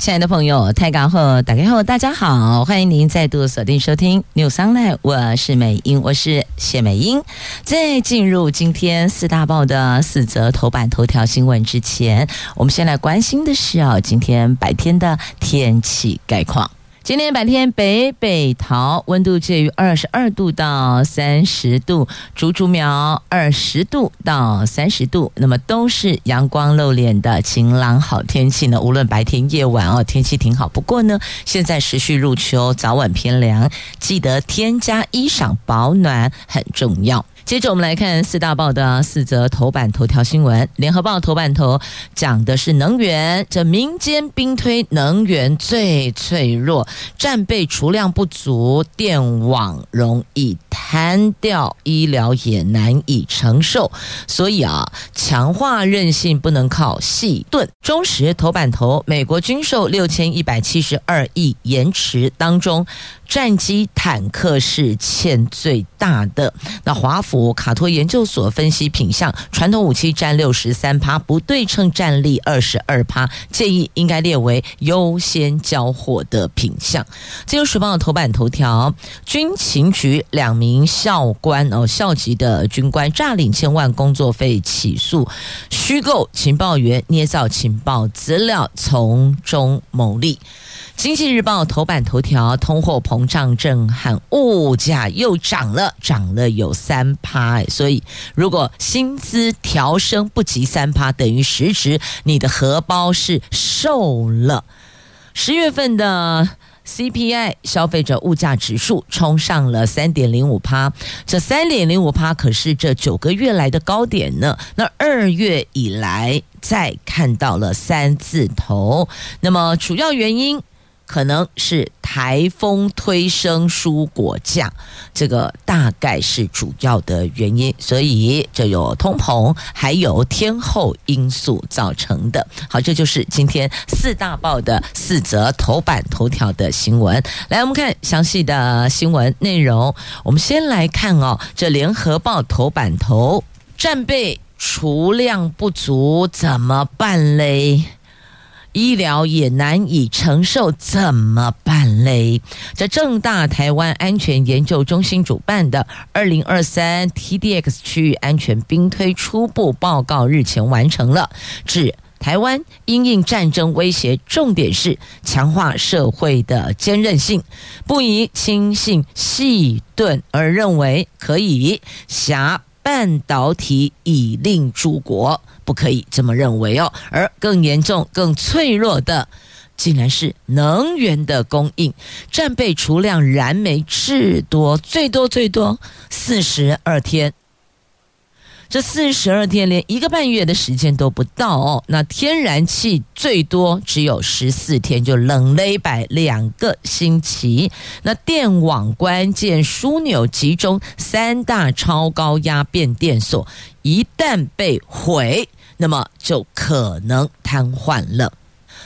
亲爱的朋友，泰港后打开后，大家好，欢迎您再度锁定收听 News Online，我是美英，我是谢美英。在进入今天四大报的四则头版头条新闻之前，我们先来关心的是啊，今天白天的天气概况。今天白天北北桃温度介于二十二度到三十度，竹竹苗二十度到三十度，那么都是阳光露脸的晴朗好天气呢。无论白天夜晚哦，天气挺好。不过呢，现在时序入秋，早晚偏凉，记得添加衣裳保暖很重要。接着我们来看四大报的四则头版头条新闻。联合报头版头讲的是能源，这民间兵推能源最脆弱，战备储量不足，电网容易瘫掉，医疗也难以承受。所以啊，强化韧性不能靠细盾。中时头版头，美国军售六千一百七十二亿延迟当中。战机、坦克是欠最大的。那华府卡托研究所分析品项，传统武器占六十三趴，不对称战力二十二趴，建议应该列为优先交货的品项。自由时报的头版头条：军情局两名校官哦，校级的军官诈领千万工作费，起诉虚构情报员，捏造情报资料，从中牟利。经济日报头版头条：通货膨胀震撼，物价又涨了，涨了有三趴。所以，如果薪资调升不及三趴，等于实质你的荷包是瘦了。十月份的 CPI 消费者物价指数冲上了三点零五趴，这三点零五趴可是这九个月来的高点呢。那二月以来再看到了三字头，那么主要原因。可能是台风推升蔬果价，这个大概是主要的原因，所以就有通膨，还有天候因素造成的。好，这就是今天四大报的四则头版头条的新闻。来，我们看详细的新闻内容。我们先来看哦，这联合报头版头，战备储量不足怎么办嘞？医疗也难以承受，怎么办嘞？这正大台湾安全研究中心主办的二零二三 TDX 区域安全兵推初步报告日前完成了，指台湾因应战争威胁，重点是强化社会的坚韧性，不宜轻信细盾，而认为可以挟半导体已令诸国。不可以这么认为哦，而更严重、更脆弱的，竟然是能源的供应。战备储量，燃煤至多最多最多四十二天。这四十二天连一个半月的时间都不到哦，那天然气最多只有十四天，就冷了一百两个星期。那电网关键枢纽集中三大超高压变电所，一旦被毁，那么就可能瘫痪了。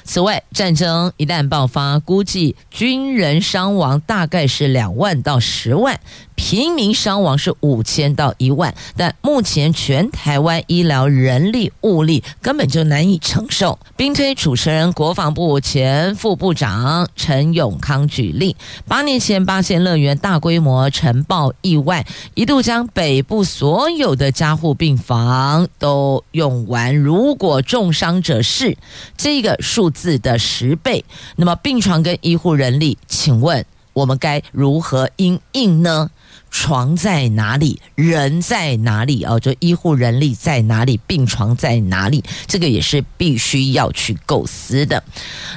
此外，战争一旦爆发，估计军人伤亡大概是两万到十万。平民伤亡是五千到一万，但目前全台湾医疗人力物力根本就难以承受。兵推主持人国防部前副部长陈永康举例，八年前八仙乐园大规模尘爆意外，一度将北部所有的加护病房都用完。如果重伤者是这个数字的十倍，那么病床跟医护人力，请问我们该如何因应呢？床在哪里？人在哪里？哦，就医护人力在哪里？病床在哪里？这个也是必须要去构思的。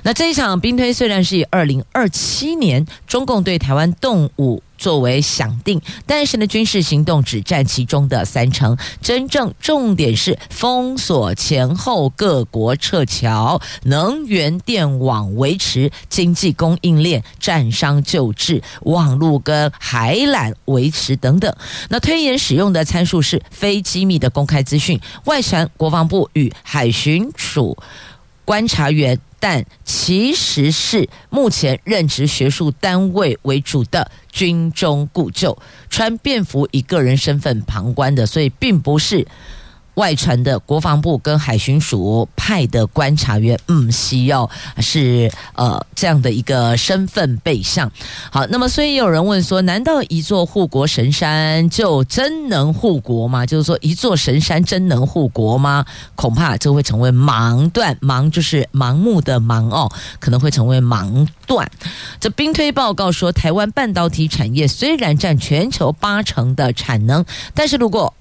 那这一场兵推虽然是以二零二七年中共对台湾动武作为想定，但是呢，军事行动只占其中的三成，真正重点是封锁前后各国撤侨、能源电网维持、经济供应链、战伤救治、网络跟海缆维持等等。那推演使用的参数是非机密的公开资讯，外传国防部与海巡署观察员。但其实是目前任职学术单位为主的军中故旧，穿便服以个人身份旁观的，所以并不是。外传的国防部跟海巡署派的观察员，嗯，需要是呃这样的一个身份背向。好，那么所以有人问说，难道一座护国神山就真能护国吗？就是说，一座神山真能护国吗？恐怕这会成为盲断，盲就是盲目的盲哦，可能会成为盲断。这兵推报告说，台湾半导体产业虽然占全球八成的产能，但是如果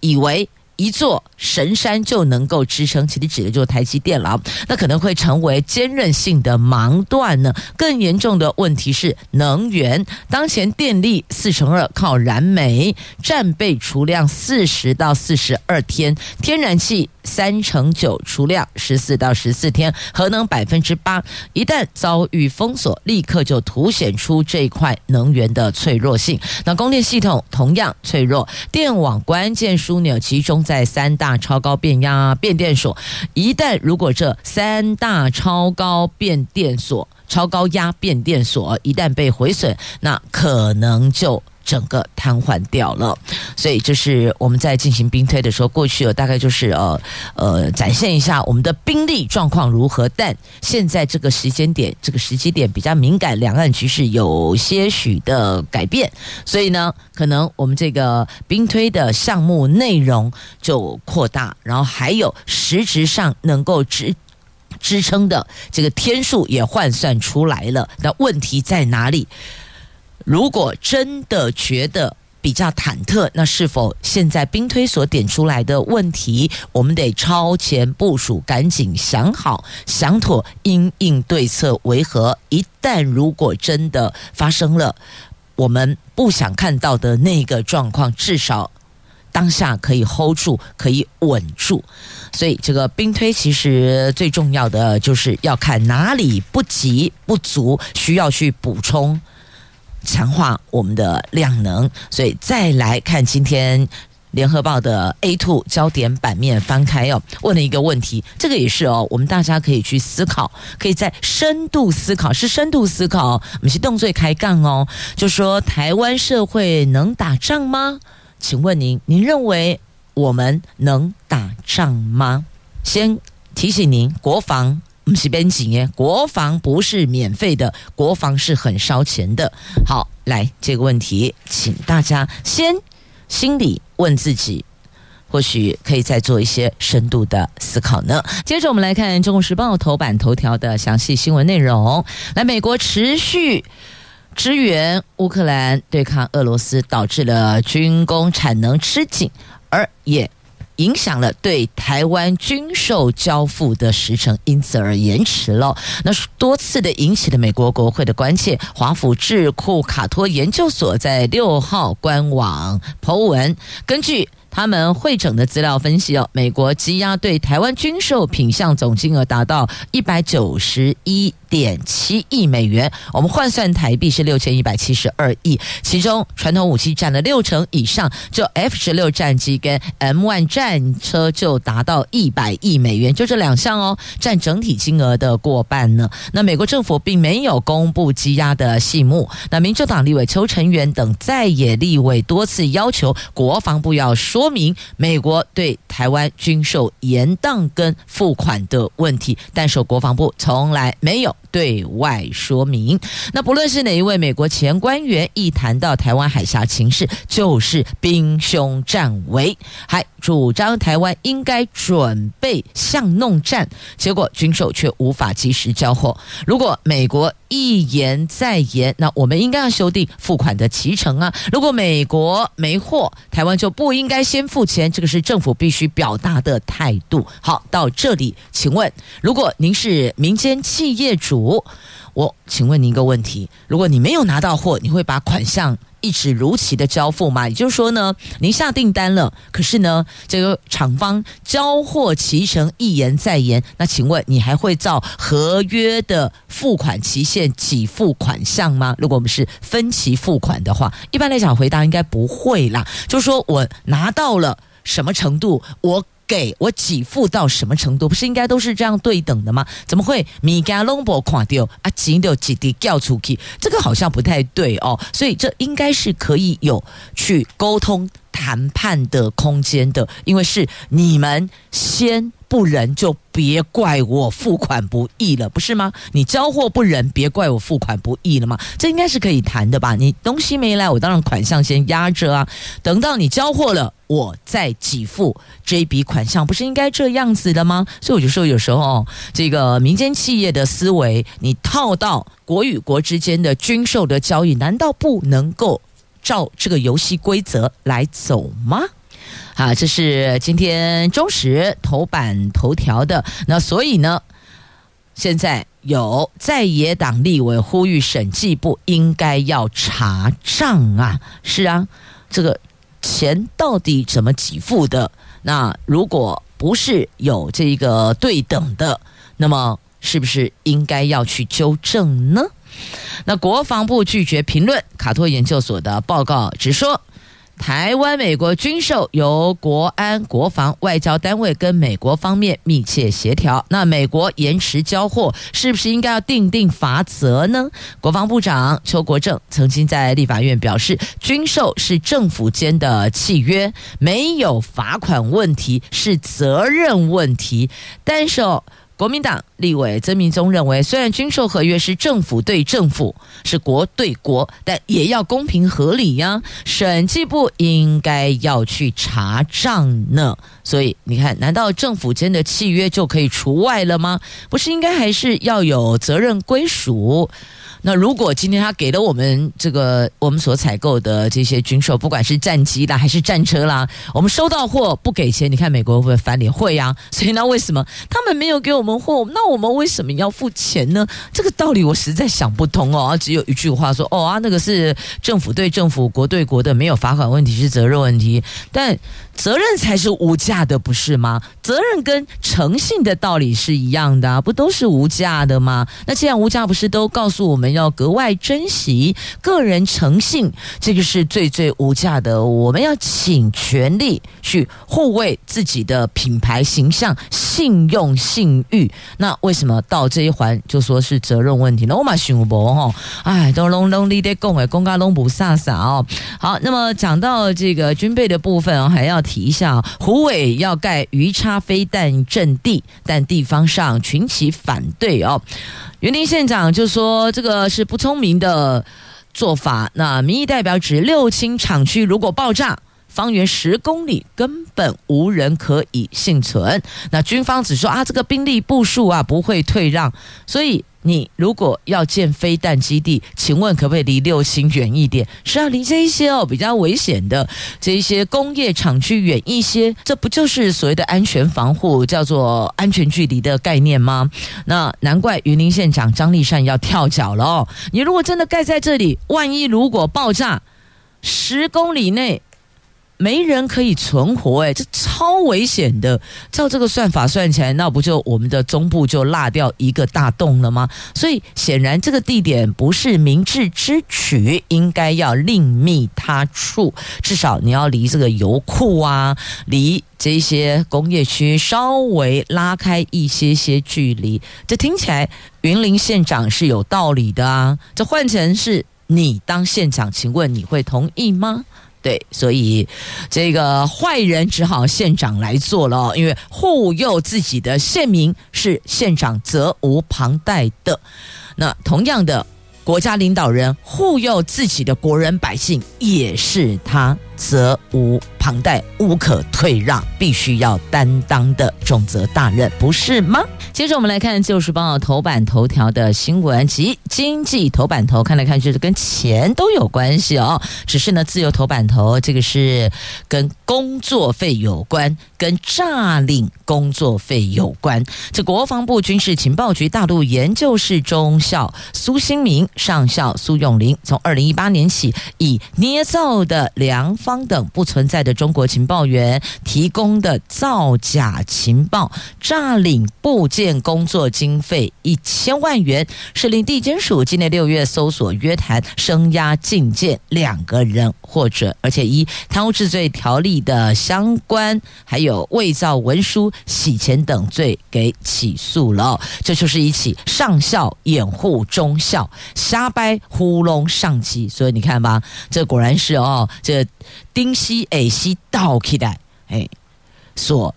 以为一座神山就能够支撑，其实指的就是台积电了。那可能会成为坚韧性的盲断呢。更严重的问题是能源，当前电力四乘二靠燃煤，战备储量四十到四十二天，天然气。三乘九储量十四到十四天，核能百分之八，一旦遭遇封锁，立刻就凸显出这一块能源的脆弱性。那供电系统同样脆弱，电网关键枢纽集中在三大超高变压变电所，一旦如果这三大超高变电所、超高压变电所一旦被毁损，那可能就。整个瘫痪掉了，所以这是我们在进行兵推的时候，过去大概就是呃呃展现一下我们的兵力状况如何。但现在这个时间点，这个时机点比较敏感，两岸局势有些许的改变，所以呢，可能我们这个兵推的项目内容就扩大，然后还有实质上能够支支撑的这个天数也换算出来了。那问题在哪里？如果真的觉得比较忐忑，那是否现在兵推所点出来的问题，我们得超前部署，赶紧想好想妥，因应对策为何？一旦如果真的发生了，我们不想看到的那个状况，至少当下可以 hold 住，可以稳住。所以这个兵推其实最重要的就是要看哪里不急不足，需要去补充。强化我们的量能，所以再来看今天联合报的 A two 焦点版面翻开哦，问了一个问题，这个也是哦，我们大家可以去思考，可以在深度思考，是深度思考，我们是动作开杠哦，就说台湾社会能打仗吗？请问您，您认为我们能打仗吗？先提醒您，国防。不是边境耶，国防不是免费的，国防是很烧钱的。好，来这个问题，请大家先心里问自己，或许可以再做一些深度的思考呢。接着我们来看《中国时报》头版头条的详细新闻内容。来，美国持续支援乌克兰对抗俄罗斯，导致了军工产能吃紧，而也。影响了对台湾军售交付的时程，因此而延迟了。那多次的引起了美国国会的关切。华府智库卡托研究所在六号官网 Po 文，根据。他们会整的资料分析哦，美国积压对台湾军售品项总金额达到一百九十一点七亿美元，我们换算台币是六千一百七十二亿，其中传统武器占了六成以上，就 F 十六战机跟 M one 战车就达到一百亿美元，就这两项哦，占整体金额的过半呢。那美国政府并没有公布积压的细目，那民主党立委邱成元等在野立委多次要求国防部要说。说明美国对台湾军售延宕跟付款的问题，但是国防部从来没有对外说明。那不论是哪一位美国前官员，一谈到台湾海峡情势，就是兵凶战危，还主张台湾应该准备巷弄战，结果军售却无法及时交货。如果美国一言再言，那我们应该要修订付款的期程啊！如果美国没货，台湾就不应该先付钱，这个是政府必须表达的态度。好，到这里，请问，如果您是民间企业主，我请问您一个问题：如果你没有拿到货，你会把款项一直如期的交付吗？也就是说呢，您下订单了，可是呢，这个厂方交货期成一延再延，那请问你还会照合约的付款期限给付款项吗？如果我们是分期付款的话，一般来讲回答应该不会啦。就是说我拿到了什么程度，我。给我给付到什么程度？不是应该都是这样对等的吗？怎么会米加隆博垮掉啊？钱就几滴掉出去？这个好像不太对哦。所以这应该是可以有去沟通谈判的空间的，因为是你们先不仁，就别怪我付款不义了，不是吗？你交货不仁，别怪我付款不义了吗？这应该是可以谈的吧？你东西没来，我当然款项先压着啊，等到你交货了。我再给付这笔款项，不是应该这样子的吗？所以我就说，有时候这个民间企业的思维，你套到国与国之间的军售的交易，难道不能够照这个游戏规则来走吗？啊，这是今天中时头版头条的。那所以呢，现在有在野党立委呼吁审计部应该要查账啊，是啊，这个。钱到底怎么给付的？那如果不是有这个对等的，那么是不是应该要去纠正呢？那国防部拒绝评论卡托研究所的报告，只说。台湾、美国军售由国安、国防、外交单位跟美国方面密切协调。那美国延迟交货，是不是应该要定定罚则呢？国防部长邱国正曾经在立法院表示，军售是政府间的契约，没有罚款问题，是责任问题。但是哦。国民党立委曾明宗认为，虽然军售合约是政府对政府，是国对国，但也要公平合理呀。审计部应该要去查账呢。所以你看，难道政府间的契约就可以除外了吗？不是应该还是要有责任归属？那如果今天他给了我们这个我们所采购的这些军售，不管是战机啦还是战车啦，我们收到货不给钱，你看美国会不会翻脸？会呀。所以那为什么他们没有给我们货？那我们为什么要付钱呢？这个道理我实在想不通哦。只有一句话说：哦啊，那个是政府对政府、国对国的，没有罚款问题，是责任问题。但责任才是无价的，不是吗？责任跟诚信的道理是一样的啊，不都是无价的吗？那既然无价，不是都告诉我们要格外珍惜个人诚信，这个是最最无价的。我们要尽全力去护卫自己的品牌形象、信用、信誉。那为什么到这一环就说是责任问题呢？我嘛想不哈，哎，都拢拢你得讲哎，公家拢不飒飒哦。好，那么讲到这个军备的部分，还要。提一下，胡伟也要盖鱼叉飞弹阵地，但地方上群起反对哦。云林县长就说这个是不聪明的做法。那民意代表指六轻厂区如果爆炸，方圆十公里根本无人可以幸存。那军方只说啊，这个兵力部署啊不会退让，所以。你如果要建飞弹基地，请问可不可以离六星远一点？是要离这一些哦比较危险的这一些工业厂区远一些，这不就是所谓的安全防护，叫做安全距离的概念吗？那难怪云林县长张立善要跳脚了哦！你如果真的盖在这里，万一如果爆炸，十公里内。没人可以存活，哎，这超危险的。照这个算法算起来，那不就我们的中部就落掉一个大洞了吗？所以显然这个地点不是明智之举，应该要另觅他处。至少你要离这个油库啊，离这些工业区稍微拉开一些些距离。这听起来云林县长是有道理的啊。这换成是你当县长，请问你会同意吗？对，所以这个坏人只好县长来做了，因为护佑自己的县民是县长责无旁贷的。那同样的，国家领导人护佑自己的国人百姓，也是他责无旁贷、无可退让、必须要担当的重责大任，不是吗？接着我们来看《旧时报》头版头条的新闻及经济头版头，看来看去是跟钱都有关系哦。只是呢，自由头版头这个是跟工作费有关，跟诈领工作费有关。这国防部军事情报局大陆研究室中校苏新明上校苏永林，从二零一八年起，以捏造的良方等不存在的中国情报员提供的造假情报，诈领部件工作经费一千万元，是令地检署今年六月搜索约谈声押禁见两个人获准，而且依贪污治罪条例。的相关还有伪造文书、洗钱等罪给起诉了，这就是一起上校掩护中校、瞎掰糊弄上级。所以你看吧，这果然是哦，这丁西 A 西倒起来，哎，所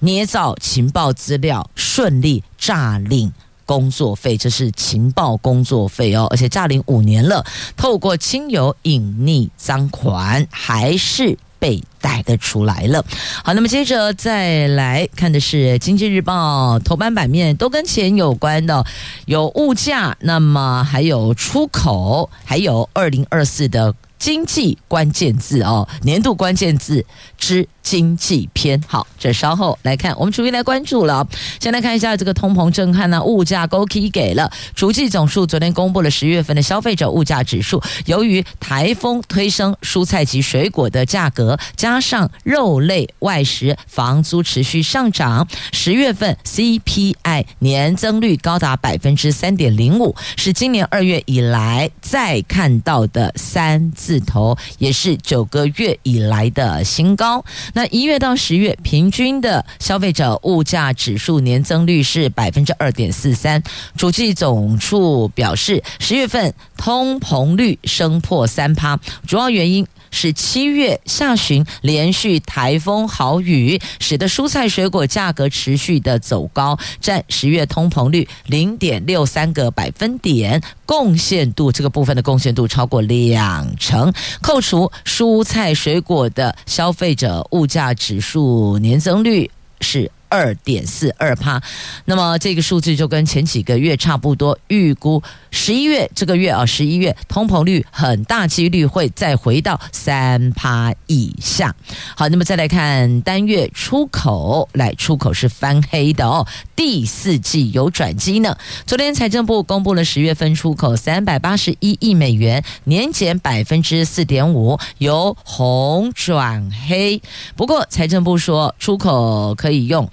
捏造情报资料，顺利诈领工作费，这是情报工作费哦，而且诈领五年了，透过亲友隐匿赃款，还是。被逮得出来了。好，那么接着再来看的是《经济日报》头版版面，都跟钱有关的，有物价，那么还有出口，还有二零二四的经济关键字哦，年度关键字之。经济篇，好，这稍后来看，我们逐一来关注了。先来看一下这个通膨震撼呢，物价高 K 给了。主计总数昨天公布了十月份的消费者物价指数，由于台风推升蔬菜及水果的价格，加上肉类、外食、房租持续上涨，十月份 CPI 年增率高达百分之三点零五，是今年二月以来再看到的三字头，也是九个月以来的新高。那一月到十月平均的消费者物价指数年增率是百分之二点四三。主计总处表示，十月份通膨率升破三趴，主要原因。是七月下旬连续台风豪雨，使得蔬菜水果价格持续的走高，占十月通膨率零点六三个百分点，贡献度这个部分的贡献度超过两成。扣除蔬菜水果的消费者物价指数年增率是。二点四二趴，那么这个数字就跟前几个月差不多。预估十一月这个月啊，十一月通膨率很大几率会再回到三趴以下。好，那么再来看单月出口，来出口是翻黑的哦，第四季有转机呢。昨天财政部公布了十月份出口三百八十一亿美元，年减百分之四点五，由红转黑。不过财政部说出口可以用。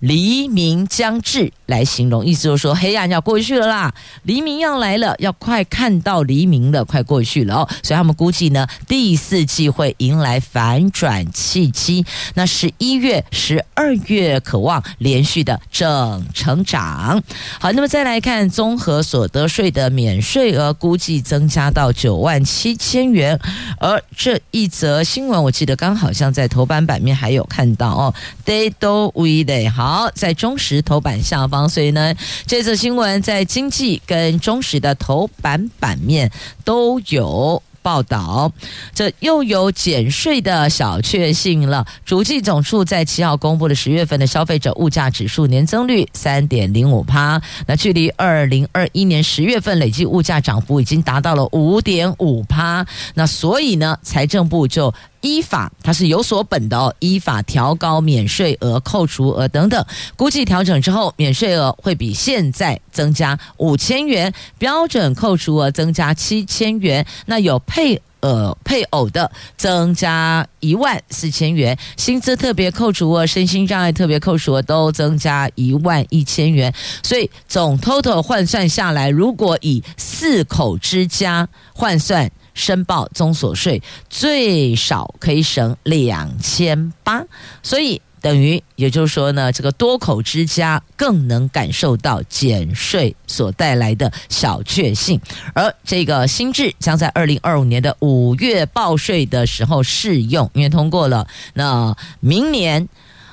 黎明将至来形容，意思就是说黑暗要过去了啦，黎明要来了，要快看到黎明了，快过去了哦。所以他们估计呢，第四季会迎来反转契机。那十一月、十二月渴望连续的正成长。好，那么再来看综合所得税的免税额，估计增加到九万七千元。而这一则新闻，我记得刚好像在头版版面还有看到哦，They do we they 好。好，在中时头版下方，所以呢，这次新闻在经济跟中时的头版版面都有。报道。这又有减税的小确幸了。主计总处在七号公布的十月份的消费者物价指数年增率三点零五趴，那距离二零二一年十月份累计物价涨幅已经达到了五点五趴。那所以呢，财政部就。依法，它是有所本的哦。依法调高免税额、扣除额等等，估计调整之后，免税额会比现在增加五千元，标准扣除额增加七千元。那有配呃配偶的增加一万四千元，薪资特别扣除额、身心障碍特别扣除额都增加一万一千元。所以总 total 换算下来，如果以四口之家换算。申报综所税最少可以省两千八，所以等于也就是说呢，这个多口之家更能感受到减税所带来的小确幸。而这个新制将在二零二五年的五月报税的时候适用，因为通过了。那明年。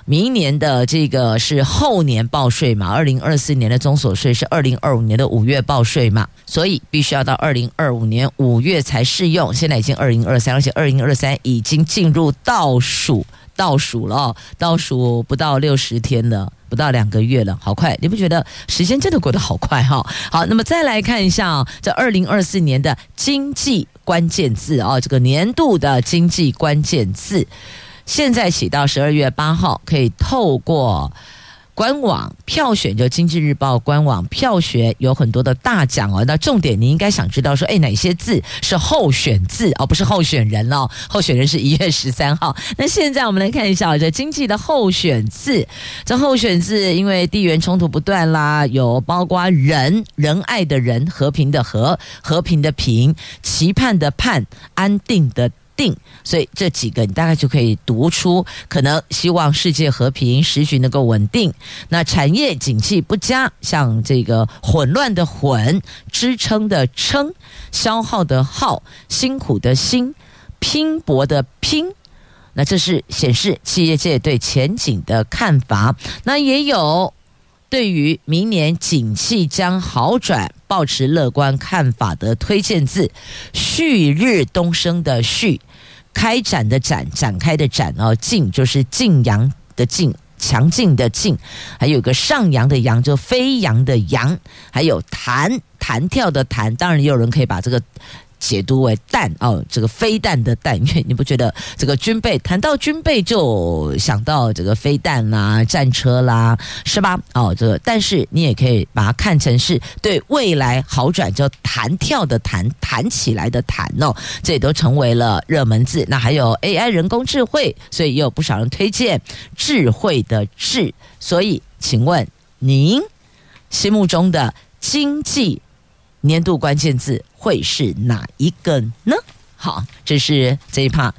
明年的这个是后年报税嘛？二零二四年的综所税是二零二五年的五月报税嘛？所以必须要到二零二五年五月才适用。现在已经二零二三，而且二零二三已经进入倒数倒数了，倒数不到六十天了，不到两个月了，好快！你不觉得时间真的过得好快哈？好，那么再来看一下啊，这二零二四年的经济关键字啊，这个年度的经济关键字。现在起到十二月八号，可以透过。官网票选就《经济日报》官网票选有很多的大奖哦。那重点你应该想知道说，哎，哪些字是候选字哦，不是候选人哦。候选人是一月十三号。那现在我们来看一下这经济的候选字。这候选字因为地缘冲突不断啦，有包括仁仁爱的仁，和平的和，和平的平，期盼的盼，安定的。定，所以这几个你大概就可以读出，可能希望世界和平，时局能够稳定。那产业景气不佳，像这个混乱的混，支撑的撑，消耗的耗，辛苦的辛，拼搏的拼。那这是显示企业界对前景的看法。那也有对于明年景气将好转，抱持乐观看法的推荐字，旭日东升的旭，开展的展，展开的展哦，劲就是劲扬的劲，强劲的劲，还有个上扬的扬，就飞扬的扬，还有弹弹跳的弹，当然也有人可以把这个。解读为弹哦，这个飞弹的弹，因为你不觉得这个军备谈到军备就想到这个飞弹啦、战车啦，是吧？哦，这个但是你也可以把它看成是对未来好转，叫弹跳的弹，弹起来的弹哦，这也都成为了热门字。那还有 AI 人工智慧，所以也有不少人推荐智慧的智。所以，请问您心目中的经济年度关键字会是哪一个呢？好，这是这一趴，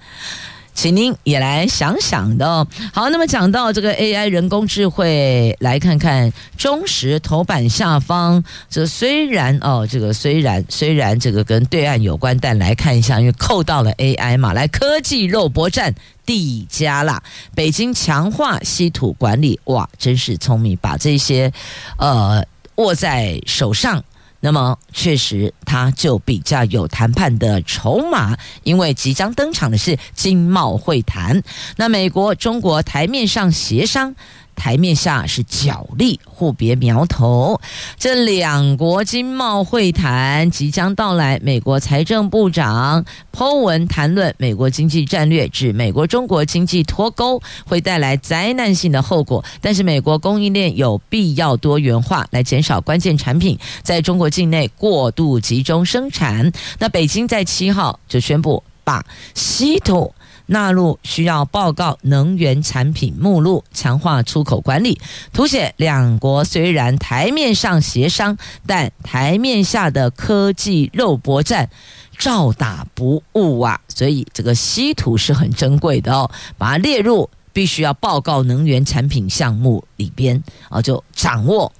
请您也来想想的哦。好，那么讲到这个 AI 人工智慧，来看看中实头版下方。这虽然哦，这个虽然虽然这个跟对岸有关，但来看一下，因为扣到了 AI 嘛，来科技肉搏战递加啦。北京强化稀土管理，哇，真是聪明，把这些呃握在手上。那么确实，他就比较有谈判的筹码，因为即将登场的是经贸会谈。那美国、中国台面上协商。台面下是角力，互别苗头。这两国经贸会谈即将到来，美国财政部长 Po 文谈论美国经济战略，指美国中国经济脱钩会带来灾难性的后果，但是美国供应链有必要多元化，来减少关键产品在中国境内过度集中生产。那北京在七号就宣布把稀土。纳入需要报告能源产品目录，强化出口管理，凸显两国虽然台面上协商，但台面下的科技肉搏战照打不误啊！所以这个稀土是很珍贵的哦，把它列入必须要报告能源产品项目里边啊，就掌握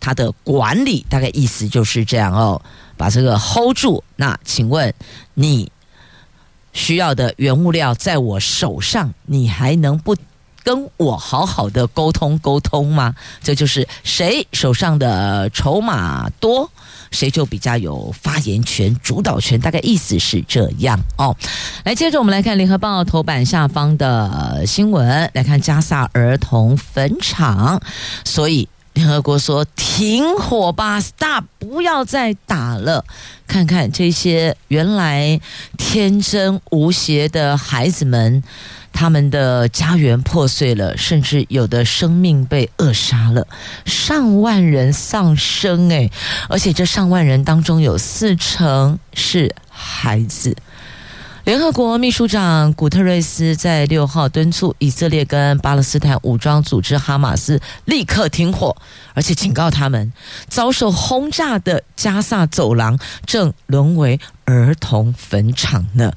它的管理，大概意思就是这样哦，把这个 hold 住。那请问你？需要的原物料在我手上，你还能不跟我好好的沟通沟通吗？这就是谁手上的筹码多，谁就比较有发言权、主导权。大概意思是这样哦。来，接着我们来看《联合报》头版下方的新闻，来看加萨儿童坟场，所以。联合国说：“停火吧，Stop，不要再打了。看看这些原来天真无邪的孩子们，他们的家园破碎了，甚至有的生命被扼杀了，上万人丧生。诶，而且这上万人当中有四成是孩子。”联合国秘书长古特瑞斯在六号敦促以色列跟巴勒斯坦武装组织哈马斯立刻停火，而且警告他们，遭受轰炸的加萨走廊正沦为儿童坟场呢，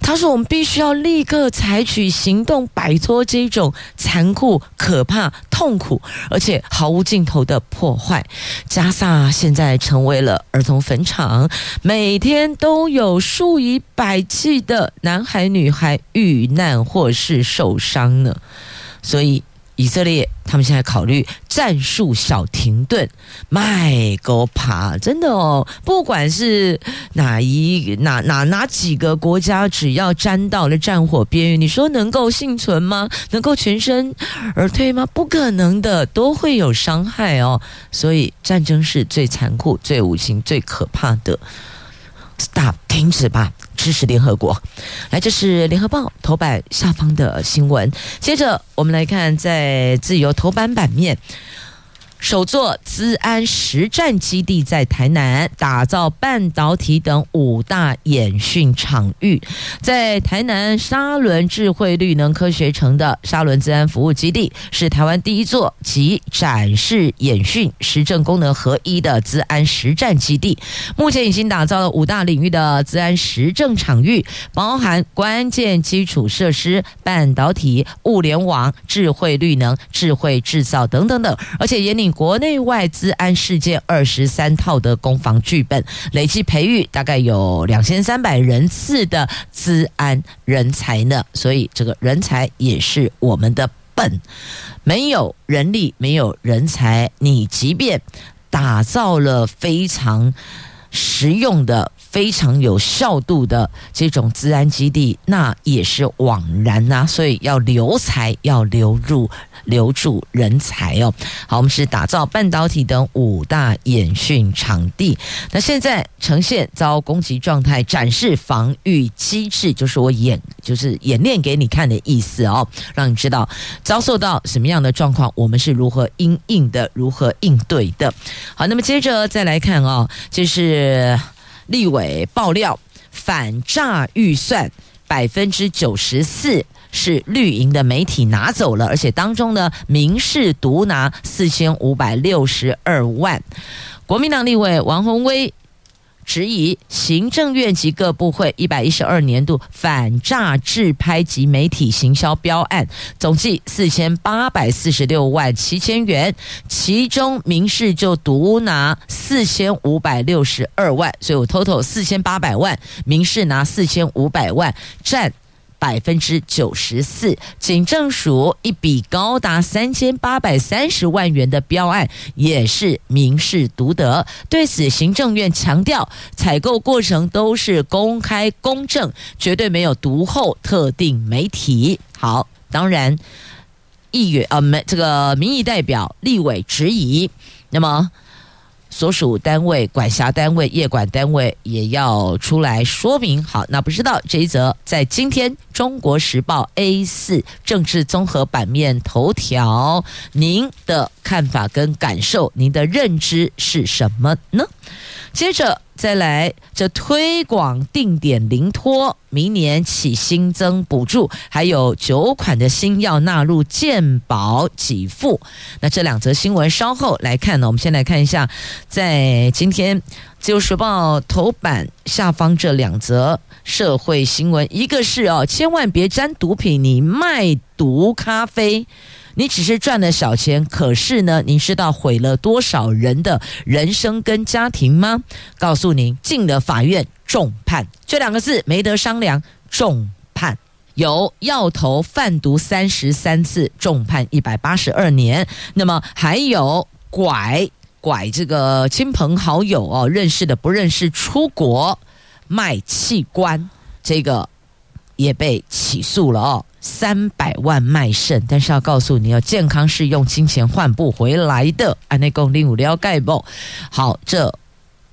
他说：“我们必须要立刻采取行动，摆脱这种残酷、可怕、痛苦，而且毫无尽头的破坏。加萨现在成为了儿童坟场，每天都有数以百计的男孩、女孩遇难或是受伤呢，所以。”以色列他们现在考虑战术小停顿，卖狗爬真的哦，不管是哪一哪哪哪几个国家，只要沾到了战火边缘，你说能够幸存吗？能够全身而退吗？不可能的，都会有伤害哦。所以战争是最残酷、最无情、最可怕的。，stop，停止吧，支持联合国。来，这是联合报头版下方的新闻。接着，我们来看在自由头版版面。首座资安实战基地在台南，打造半导体等五大演训场域。在台南沙仑智慧绿能科学城的沙仑资安服务基地，是台湾第一座集展示、演训、实证功能合一的资安实战基地。目前已经打造了五大领域的资安实证场域，包含关键基础设施、半导体、物联网、智慧绿能、智慧制造等等等，而且也领。国内外治安事件二十三套的攻防剧本，累计培育大概有两千三百人次的治安人才呢。所以这个人才也是我们的本，没有人力，没有人才，你即便打造了非常实用的。非常有效度的这种资安基地，那也是枉然呐、所以要留才，要留入留住人才哦。好，我们是打造半导体等五大演训场地。那现在呈现遭攻击状态，展示防御机制，就是我演，就是演练给你看的意思哦，让你知道遭受到什么样的状况，我们是如何因应的，如何应对的。好，那么接着再来看哦，就是。立委爆料，反诈预算百分之九十四是绿营的媒体拿走了，而且当中呢，民视独拿四千五百六十二万。国民党立委王宏威。质疑行政院及各部会一百一十二年度反诈制拍及媒体行销标案，总计四千八百四十六万七千元，其中民事就独拿四千五百六十二万，所以我 total 四千八百万，民事拿四千五百万，占。百分之九十四，警政署一笔高达三千八百三十万元的标案，也是民事独得。对此，行政院强调，采购过程都是公开公正，绝对没有独后特定媒体。好，当然，议员啊，没这个民意代表立委质疑，那么。所属单位、管辖单位、业管单位也要出来说明。好，那不知道这一则在今天《中国时报》A 四政治综合版面头条，您的看法跟感受，您的认知是什么呢？接着。再来，这推广定点零托，明年起新增补助，还有九款的新药纳入健保给付。那这两则新闻稍后来看呢。我们先来看一下，在今天《自由时报》头版下方这两则社会新闻，一个是哦，千万别沾毒品，你卖毒咖啡。你只是赚了小钱，可是呢，你知道毁了多少人的人生跟家庭吗？告诉您，进了法院重判，这两个字没得商量，重判。有药头贩毒三十三次，重判一百八十二年。那么还有拐拐这个亲朋好友哦，认识的不认识，出国卖器官，这个也被起诉了哦。三百万卖肾，但是要告诉你哦，健康是用金钱换不回来的。安内公令五了解不？好，这。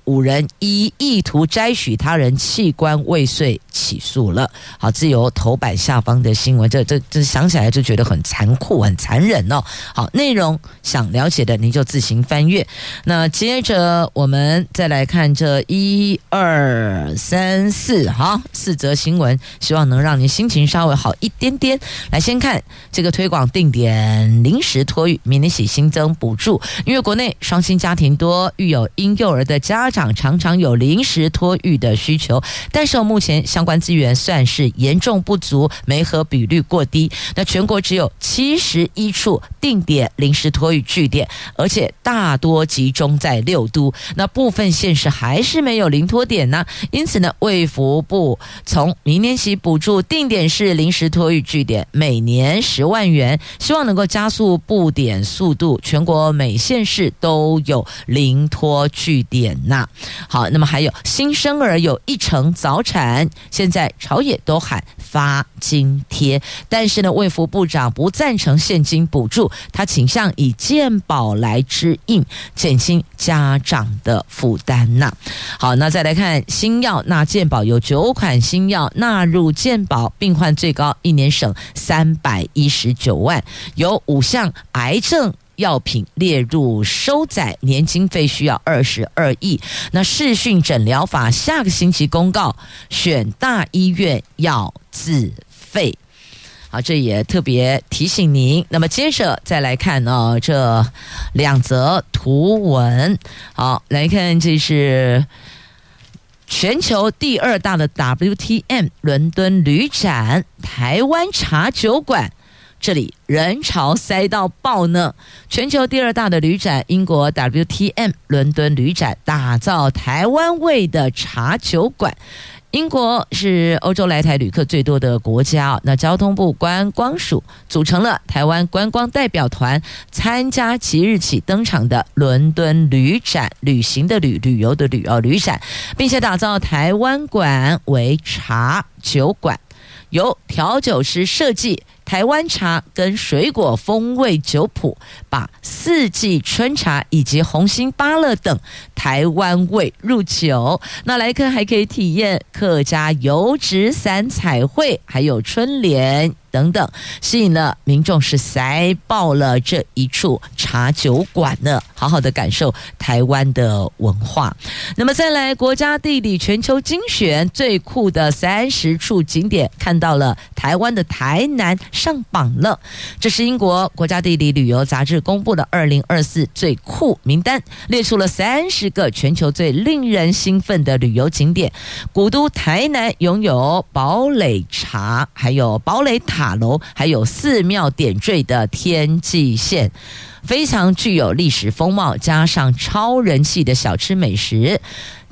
五人以意图摘取他人器官未遂起诉了。好，自由头版下方的新闻，这这这想起来就觉得很残酷、很残忍哦。好，内容想了解的您就自行翻阅。那接着我们再来看这一二三四，好，四则新闻，希望能让您心情稍微好一点点。来，先看这个推广定点临时托育，明年起新增补助，因为国内双薪家庭多，育有婴幼儿的家。常常常有临时托育的需求，但是目前相关资源算是严重不足，媒合比率过低。那全国只有七十一处定点临时托育据点，而且大多集中在六都。那部分县市还是没有临托点呢。因此呢，卫福部从明年起补助定点式临时托育据点，每年十万元，希望能够加速布点速度。全国每县市都有临托据点呐。好，那么还有新生儿有一成早产，现在朝野都喊发津贴，但是呢，卫福部长不赞成现金补助，他倾向以健保来支应，减轻家长的负担呐。好，那再来看新药纳健保，有九款新药纳入健保，病患最高一年省三百一十九万，有五项癌症。药品列入收载，年经费需要二十二亿。那视讯诊疗法下个星期公告，选大医院要自费。好，这也特别提醒您。那么接着再来看呢、这两则图文。好，来看这是全球第二大的 WTM 伦敦旅展，台湾茶酒馆。这里人潮塞到爆呢！全球第二大的旅展，英国 WTM 伦敦旅展，打造台湾味的茶酒馆。英国是欧洲来台旅客最多的国家，那交通部观光署组成了台湾观光代表团，参加即日起登场的伦敦旅展，旅行的旅，旅游的旅哦，旅展，并且打造台湾馆为茶酒馆，由调酒师设计。台湾茶跟水果风味酒谱，把四季春茶以及红心芭乐等台湾味入酒。那来客还可以体验客家油纸伞彩绘，还有春联。等等，吸引了民众是塞爆了这一处茶酒馆呢，好好的感受台湾的文化。那么再来，国家地理全球精选最酷的三十处景点，看到了台湾的台南上榜了。这是英国国家地理旅游杂志公布的二零二四最酷名单，列出了三十个全球最令人兴奋的旅游景点。古都台南拥有堡垒茶，还有堡垒塔。塔楼还有寺庙点缀的天际线，非常具有历史风貌，加上超人气的小吃美食，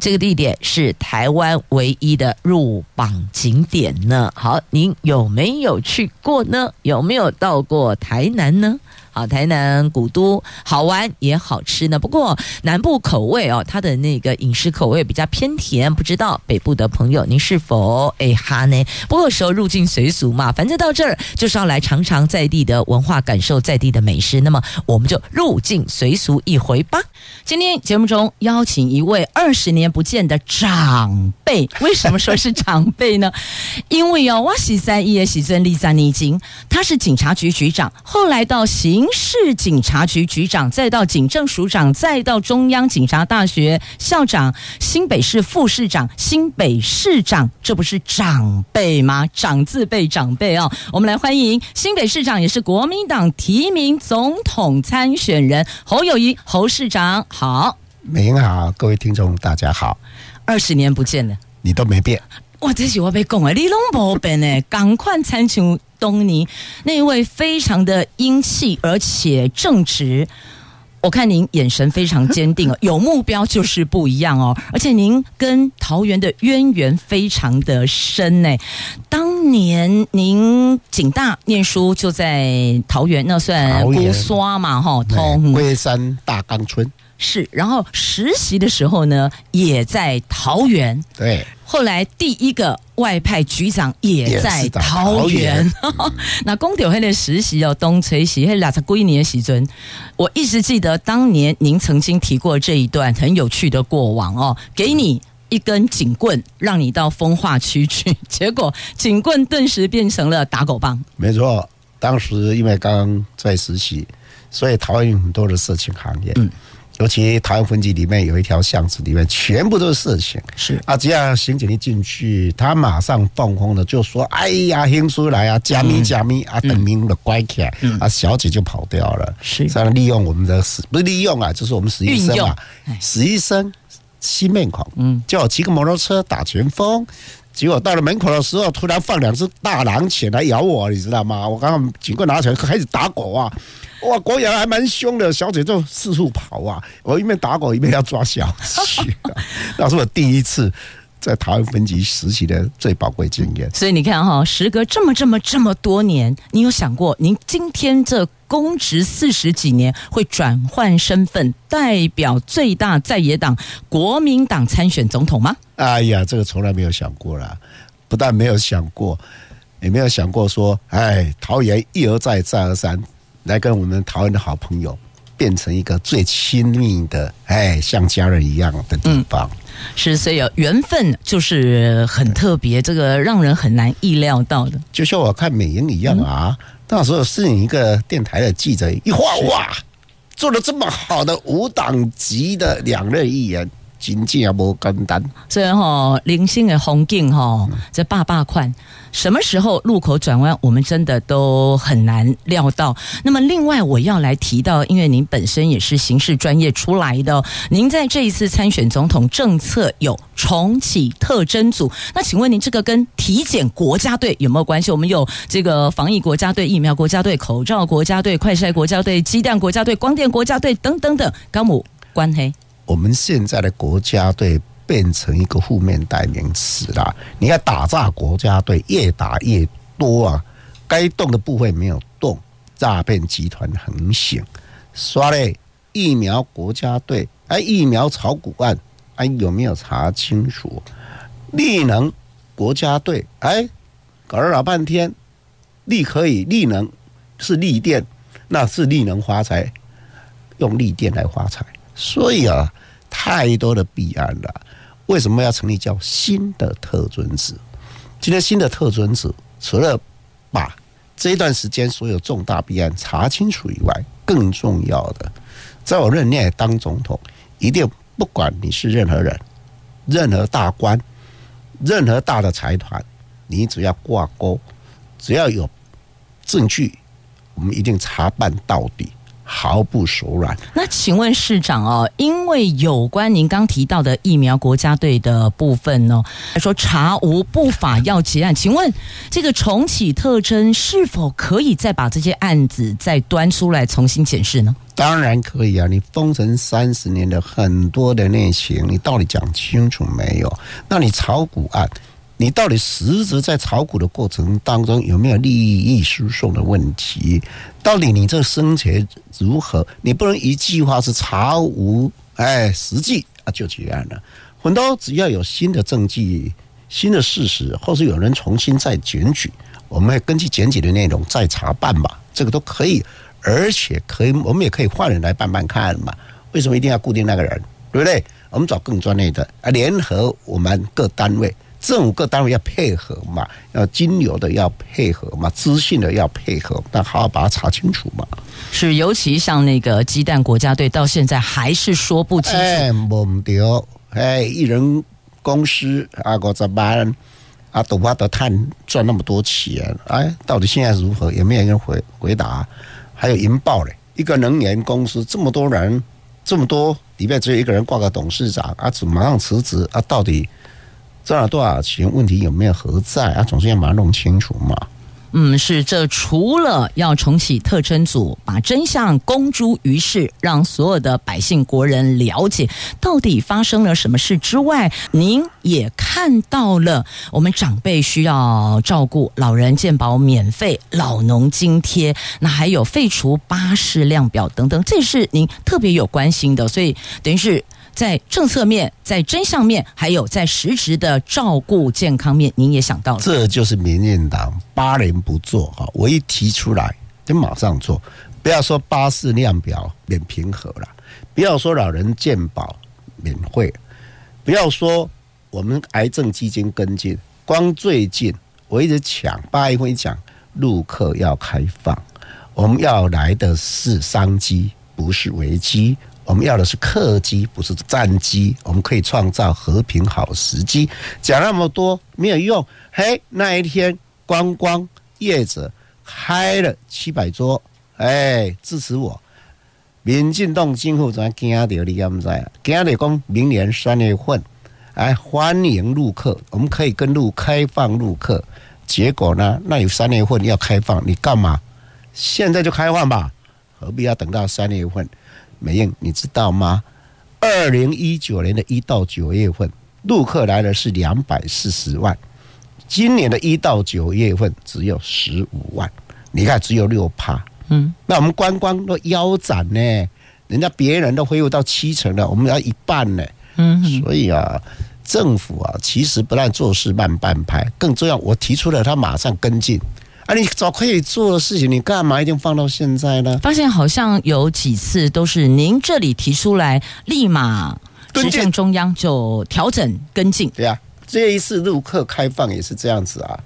这个地点是台湾唯一的入榜景点呢。好，您有没有去过呢？有没有到过台南呢？好，台南古都好玩也好吃呢。不过南部口味哦，它的那个饮食口味比较偏甜，不知道北部的朋友您是否哎哈呢？不过时候入境随俗嘛，反正到这儿就是要来尝尝在地的文化，感受在地的美食。那么我们就入境随俗一回吧。今天节目中邀请一位二十年不见的长辈，为什么说是长辈呢？因为哦，我是在一时阵立三年前，他是警察局局长，后来到刑。刑事警察局局长，再到警政署长，再到中央警察大学校长，新北市副市长，新北市长，这不是长辈吗？长字辈长辈哦，我们来欢迎新北市长，也是国民党提名总统参选人侯友谊侯市长。好，美英好，各位听众大家好，二十年不见了，你都没变。哇，这是我被讲的，你拢没变呢，赶快参选。东尼那一位非常的英气而且正直，我看您眼神非常坚定哦，有目标就是不一样哦，而且您跟桃园的渊源非常的深呢。当年您景大念书就在桃园，那算姑刷嘛哈，通龟山大冈村是，然后实习的时候呢也在桃园，对。后来第一个外派局长也在桃园，那公调会的实习哦，东吹西还拉着归你的时阵，我一直记得当年您曾经提过这一段很有趣的过往哦，给你一根警棍，让你到风化区去，结果警棍顿时变成了打狗棒。没错，当时因为刚刚在实习，所以桃园有很多的色情行业。嗯尤其台湾分局里面有一条巷子，里面全部都是色情。是。啊，只要刑警一进去，他马上放空的就说：“哎呀，听出来啊，加密加密啊，等明的乖起来，啊，小姐就跑掉了。”是，这样利用我们的实不是利用啊，就是我们实习生啊，实习生新面孔，嗯，叫我骑个摩托车打前锋，结果到了门口的时候，突然放两只大狼犬来咬我，你知道吗？我刚刚警棍拿起来开始打狗啊。哇，狗咬还蛮凶的，小姐就四处跑啊！我一边打狗一边要抓小姐，那是我第一次在桃园分局实习的最宝贵经验。所以你看哈，时隔这么这么这么多年，你有想过，您今天这公职四十几年，会转换身份，代表最大在野党国民党参选总统吗？哎呀，这个从来没有想过啦，不但没有想过，也没有想过说，哎，桃园一而再，再而三来跟我们桃园的好朋友。变成一个最亲密的，哎，像家人一样的地方。嗯、是，所以有缘分就是很特别，这个让人很难意料到的。就像我看美英一样啊，嗯、那时候是你一个电台的记者，一画哇，做了这么好的五档级的两任议员。经济也不简单，所以哈，零星的红景哈，这爸爸款，什么时候路口转弯，我们真的都很难料到。那么，另外我要来提到，因为您本身也是刑事专业出来的，您在这一次参选总统政策有重启特征组，那请问您这个跟体检国家队有没有关系？我们有这个防疫国家队、疫苗国家队、口罩国家队、快筛国家队、鸡蛋国家队、光电国家队等等等，高姆关黑。我们现在的国家队变成一个负面代名词了。你看打诈国家队越打越多啊，该动的部分没有动，诈骗集团横行。刷嘞疫苗国家队，哎，疫苗炒股案，哎，有没有查清楚？力能国家队，哎，搞了老半天，力可以，力能是力电，那是力能发财，用力电来发财。所以啊，太多的弊案了。为什么要成立叫新的特侦组？今天新的特侦组除了把这一段时间所有重大弊案查清楚以外，更重要的，在我任内当总统，一定不管你是任何人、任何大官、任何大的财团，你只要挂钩，只要有证据，我们一定查办到底。毫不手软。那请问市长哦，因为有关您刚提到的疫苗国家队的部分呢，他说查无不法要结案，请问这个重启特征是否可以再把这些案子再端出来重新检视呢？当然可以啊！你封城三十年的很多的内情，你到底讲清楚没有？那你炒股案？你到底实质在炒股的过程当中有没有利益输送的问题？到底你这生前如何？你不能一句话是查无哎实际啊就结案了。很多只要有新的证据、新的事实，或是有人重新再检举，我们会根据检举的内容再查办嘛，这个都可以，而且可以，我们也可以换人来办办看嘛。为什么一定要固定那个人？对不对？我们找更专业的啊，联合我们各单位。政府各单位要配合嘛，要金流的要配合嘛，资讯的要配合，那好好把它查清楚嘛。是，尤其像那个鸡蛋国家队，到现在还是说不清楚。哎，懵掉！哎，一人公司啊，我怎么办？啊，都怕得探赚那么多钱，哎，到底现在如何？也没有人回回答。还有银报嘞，一个能源公司这么多人，这么多里面只有一个人挂个董事长，啊，怎么马上辞职？啊，到底？赚了多少钱？问题有没有何在啊？总是要把它弄清楚嘛。嗯，是。这除了要重启特侦组，把真相公诸于世，让所有的百姓国人了解到底发生了什么事之外，您也看到了我们长辈需要照顾，老人健保免费，老农津贴，那还有废除巴士量表等等，这是您特别有关心的，所以等于是。在政策面，在真相面，还有在实质的照顾健康面，您也想到了。这就是民进党八年不做哈，我一提出来就马上做。不要说巴氏量表免平和了，不要说老人健保免费，不要说我们癌症基金跟进。光最近我一直讲，八月份讲，陆客要开放，我们要来的是商机，不是危机。我们要的是客机，不是战机。我们可以创造和平好时机。讲那么多没有用。嘿，那一天观光业者开了七百桌，哎，支持我。民进党今后怎么惊到你敢？不知道。惊到讲明年三月份，哎，欢迎陆客，我们可以跟陆开放陆客。结果呢？那有三月份要开放，你干嘛？现在就开放吧，何必要等到三月份？美英，你知道吗？二零一九年的一到九月份，陆客来的是两百四十万，今年的一到九月份只有十五万，你看只有六趴。嗯，那我们观光都腰斩呢，人家别人都恢复到七成了，我们要一半呢。嗯，所以啊，政府啊，其实不但做事慢半拍，更重要，我提出了，他马上跟进。啊，你早可以做的事情，你干嘛一定放到现在呢？发现好像有几次都是您这里提出来，立马直向中央就调整跟进。对啊，这一次陆客开放也是这样子啊。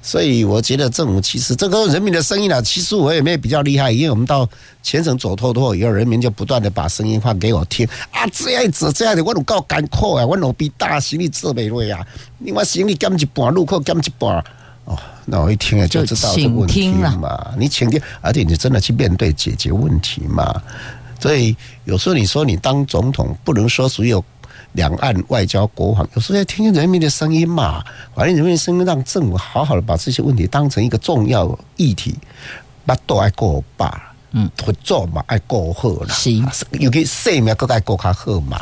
所以我觉得政府其实这个人民的声音啊，其实我也没有比较厉害，因为我们到全省走透透以后，人民就不断的把声音放给我听啊，这样子这样子，我有够艰苦啊，我路比大行李做不落啊，另外行李减一半，陆客减一半。哦，那我一听啊，就知道这个问题嘛。你请听，而且你真的去面对解决问题嘛。所以有时候你说你当总统，不能说只有两岸外交国防，有时候要听听人民的声音嘛。反正人民的声音，让政府好好的把这些问题当成一个重要议题，把都爱过吧。嗯，合作嘛，爱过好了。是，尤其生命更爱过较好嘛。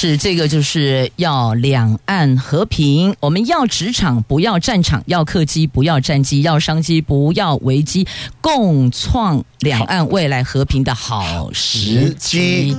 是这个，就是要两岸和平。我们要职场，不要战场；要客机，不要战机；要商机，不要危机，共创两岸未来和平的好时机。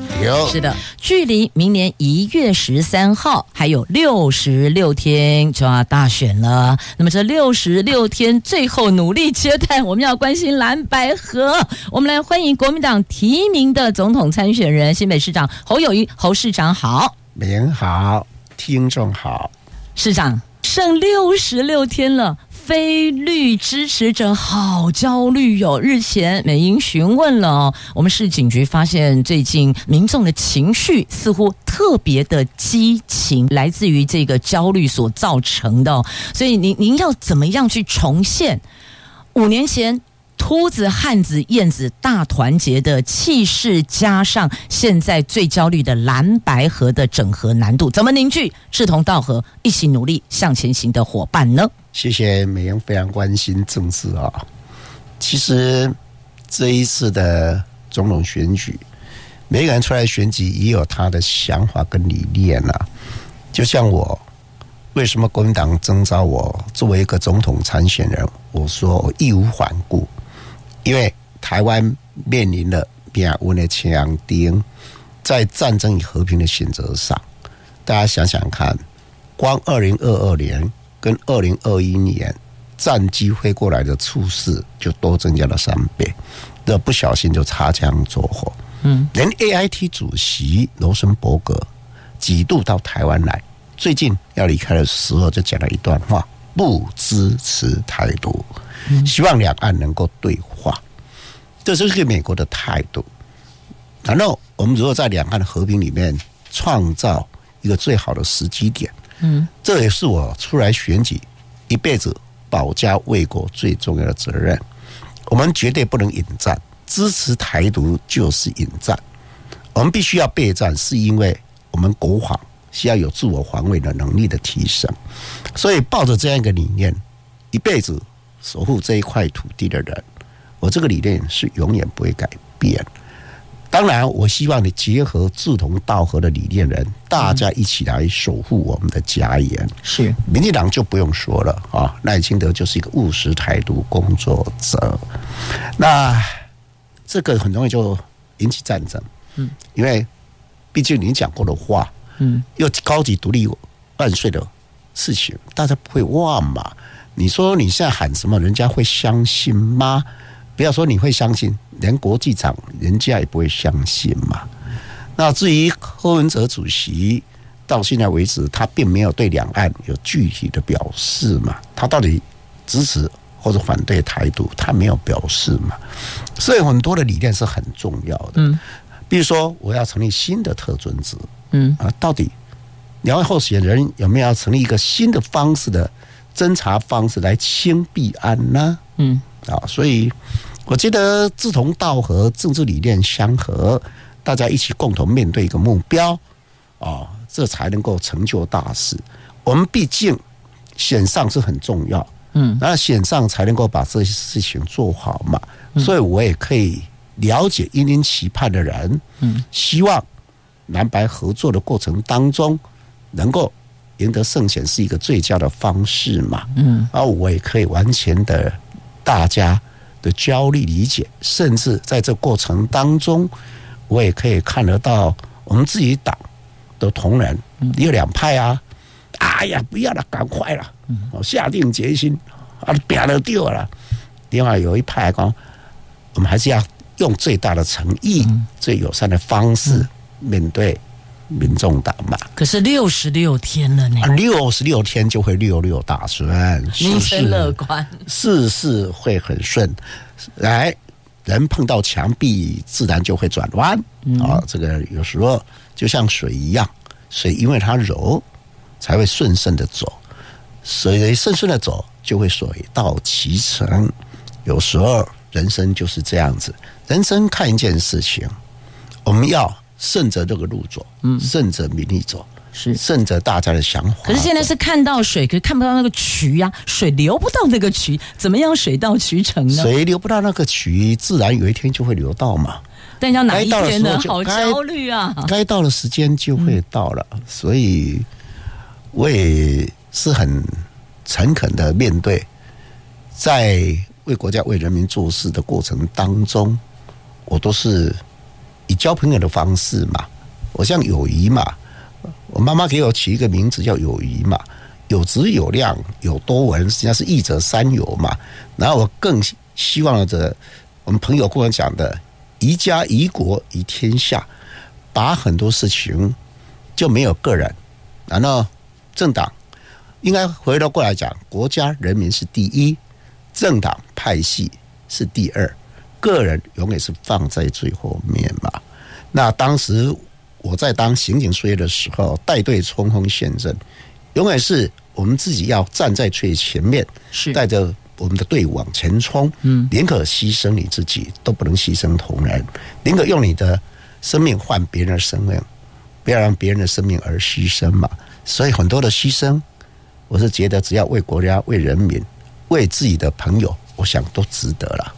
是的，距离明年一月十三号还有六十六天就要大选了。那么这六十六天，最后努力阶段，我们要关心蓝白合。我们来欢迎国民党提名的总统参选人新北市长侯友谊侯市长好。您好，听众好，市长剩六十六天了，非绿支持者好焦虑哟、哦。日前美英询问了，我们市警局发现最近民众的情绪似乎特别的激情，来自于这个焦虑所造成的、所以您您要怎么样去重现五年前？秃子、汉子、燕子大团结的气势，加上现在最焦虑的蓝白河的整合难度，怎么凝聚志同道合、一起努力向前行的伙伴呢？谢谢美英，非常关心政治啊。其实这一次的总统选举，每个人出来选举也有他的想法跟理念啊。就像我，为什么国民党征召我作为一个总统参选人？我说我义无反顾。因为台湾面临了命运的强敌，在战争与和平的选择上，大家想想看，光二零二二年跟二零二一年战机飞过来的处事就多增加了三倍，这不小心就擦枪走火。嗯，连 AIT 主席罗森伯格几度到台湾来，最近要离开的时候就讲了一段话：不支持台独。希望两岸能够对话，这是个美国的态度。然后我们如果在两岸的和平里面创造一个最好的时机点，嗯，这也是我出来选举一辈子保家卫国最重要的责任。我们绝对不能引战，支持台独就是引战。我们必须要备战，是因为我们国防需要有自我防卫的能力的提升。所以抱着这样一个理念，一辈子。守护这一块土地的人，我这个理念是永远不会改变。当然，我希望你结合志同道合的理念人，大家一起来守护我们的家园。是，民进党就不用说了啊，赖清德就是一个务实台独工作者。那这个很容易就引起战争。嗯，因为毕竟你讲过的话，嗯，又高级独立万岁的事情，大家不会忘嘛。你说你现在喊什么，人家会相信吗？不要说你会相信，连国际场人家也不会相信嘛。那至于柯文哲主席到现在为止，他并没有对两岸有具体的表示嘛。他到底支持或者反对台独，他没有表示嘛。所以很多的理念是很重要的。嗯，比如说我要成立新的特准职，嗯啊，到底两位候选人有没有要成立一个新的方式的？侦查方式来清弊案呢？嗯，啊，所以我觉得志同道合、政治理念相合，大家一起共同面对一个目标，啊，这才能够成就大事。我们毕竟选上是很重要，嗯，那选上才能够把这些事情做好嘛。所以我也可以了解殷殷期盼的人，嗯，希望南白合作的过程当中能够赢得胜选是一个最佳的方式嘛。嗯，而我也可以完全的大家的焦虑理解，甚至在这过程当中，我也可以看得到我们自己党的同仁有两派啊。哎呀，不要了，赶快了，我下定决心啊，扁了掉了。另外有一派讲，我们还是要用最大的诚意、最友善的方式面对。民众党嘛，可是六十六天了呢，六十六天就会六六大顺，您真乐观，事事会很顺。来，人碰到墙壁，自然就会转弯啊、嗯哦。这个有时候就像水一样，水因为它柔，才会顺顺的走。水顺顺的走，就会水到渠成。有时候人生就是这样子，人生看一件事情，我们要。顺着这个路走，嗯，顺着民意走，是顺着大家的想法。可是现在是看到水，可是看不到那个渠呀、啊，水流不到那个渠，怎么样水到渠成呢？水流不到那个渠，自然有一天就会流到嘛。但要哪一天呢？好焦虑啊！该到的时间就会到了，嗯、所以我也是很诚恳的面对，在为国家为人民做事的过程当中，我都是。以交朋友的方式嘛，我像友谊嘛，我妈妈给我起一个名字叫友谊嘛，有质有量有多闻，实际上是一者三友嘛。然后我更希望着我们朋友跟我讲的，宜家宜国宜天下，把很多事情就没有个人，然后政党应该回头过来讲，国家人民是第一，政党派系是第二。个人永远是放在最后面嘛。那当时我在当刑警书记的时候，带队冲锋陷阵，永远是我们自己要站在最前面，是带着我们的队伍往前冲。嗯，宁可牺牲你自己，都不能牺牲同仁；宁可用你的生命换别人的生命，不要让别人的生命而牺牲嘛。所以很多的牺牲，我是觉得只要为国家、为人民、为自己的朋友，我想都值得了。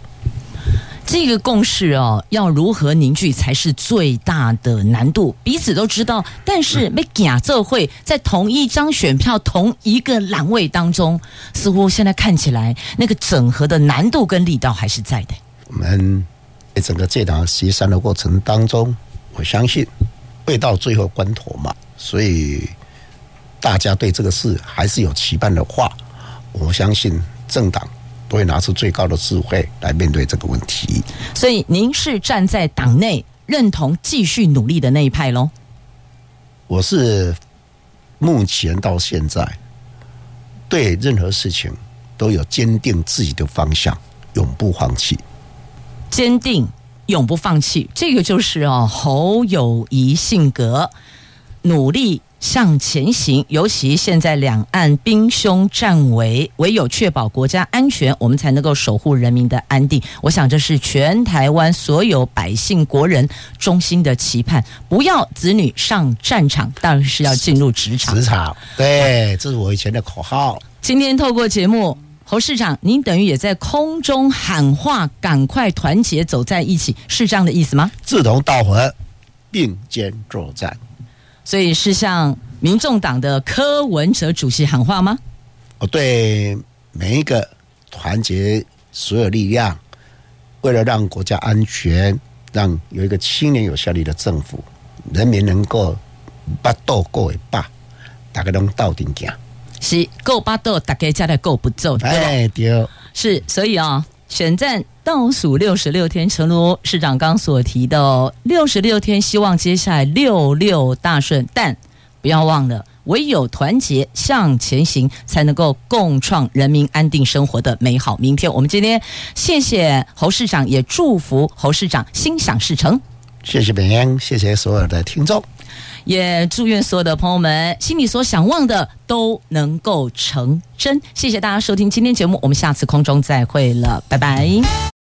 这个共识哦，要如何凝聚才是最大的难度。彼此都知道，但是没假这会在同一张选票、同一个栏位当中，似乎现在看起来那个整合的难度跟力道还是在的。我们在整个这场协商的过程当中，我相信会到最后关头嘛，所以大家对这个事还是有期盼的话，我相信政党。不会拿出最高的智慧来面对这个问题，所以您是站在党内认同继续努力的那一派喽？我是目前到现在对任何事情都有坚定自己的方向，永不放弃。坚定，永不放弃，这个就是哦侯友谊性格，努力。向前行，尤其现在两岸兵凶战危，唯有确保国家安全，我们才能够守护人民的安定。我想这是全台湾所有百姓国人衷心的期盼。不要子女上战场，当然是要进入职场。职场，对，这是我以前的口号。今天透过节目，侯市长，您等于也在空中喊话，赶快团结走在一起，是这样的意思吗？志同道合，并肩作战。所以是向民众党的柯文哲主席喊话吗？我对每一个团结所有力量，为了让国家安全，让有一个青年有效力的政府，人民能够把斗过会饱，大家都斗阵行。是够巴斗，大家才来够不走。哎，对，是所以啊、哦，选战。倒数六十六天，诚如市长刚所提的哦，六十六天，希望接下来六六大顺。但不要忘了，唯有团结向前行，才能够共创人民安定生活的美好明天。我们今天谢谢侯市长，也祝福侯市长心想事成。谢谢本英，谢谢所有的听众，也祝愿所有的朋友们心里所想望的都能够成真。谢谢大家收听今天节目，我们下次空中再会了，拜拜。